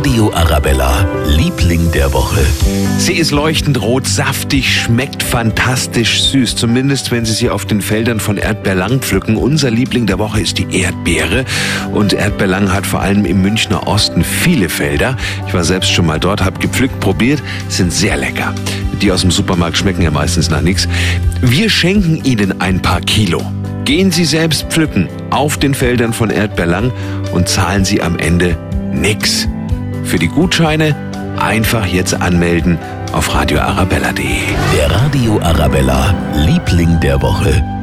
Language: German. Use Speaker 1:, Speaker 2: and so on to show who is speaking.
Speaker 1: Radio Arabella, Liebling der Woche.
Speaker 2: Sie ist leuchtend rot, saftig, schmeckt fantastisch süß. Zumindest, wenn Sie sie auf den Feldern von Erdbeerlang pflücken. Unser Liebling der Woche ist die Erdbeere. Und Erdbeerlang hat vor allem im Münchner Osten viele Felder. Ich war selbst schon mal dort, habe gepflückt, probiert, sind sehr lecker. Die aus dem Supermarkt schmecken ja meistens nach nichts. Wir schenken Ihnen ein paar Kilo. Gehen Sie selbst pflücken auf den Feldern von Erdbeerlang und zahlen Sie am Ende nix. Für die Gutscheine einfach jetzt anmelden auf radioarabella.de.
Speaker 1: Der Radio Arabella, Liebling der Woche.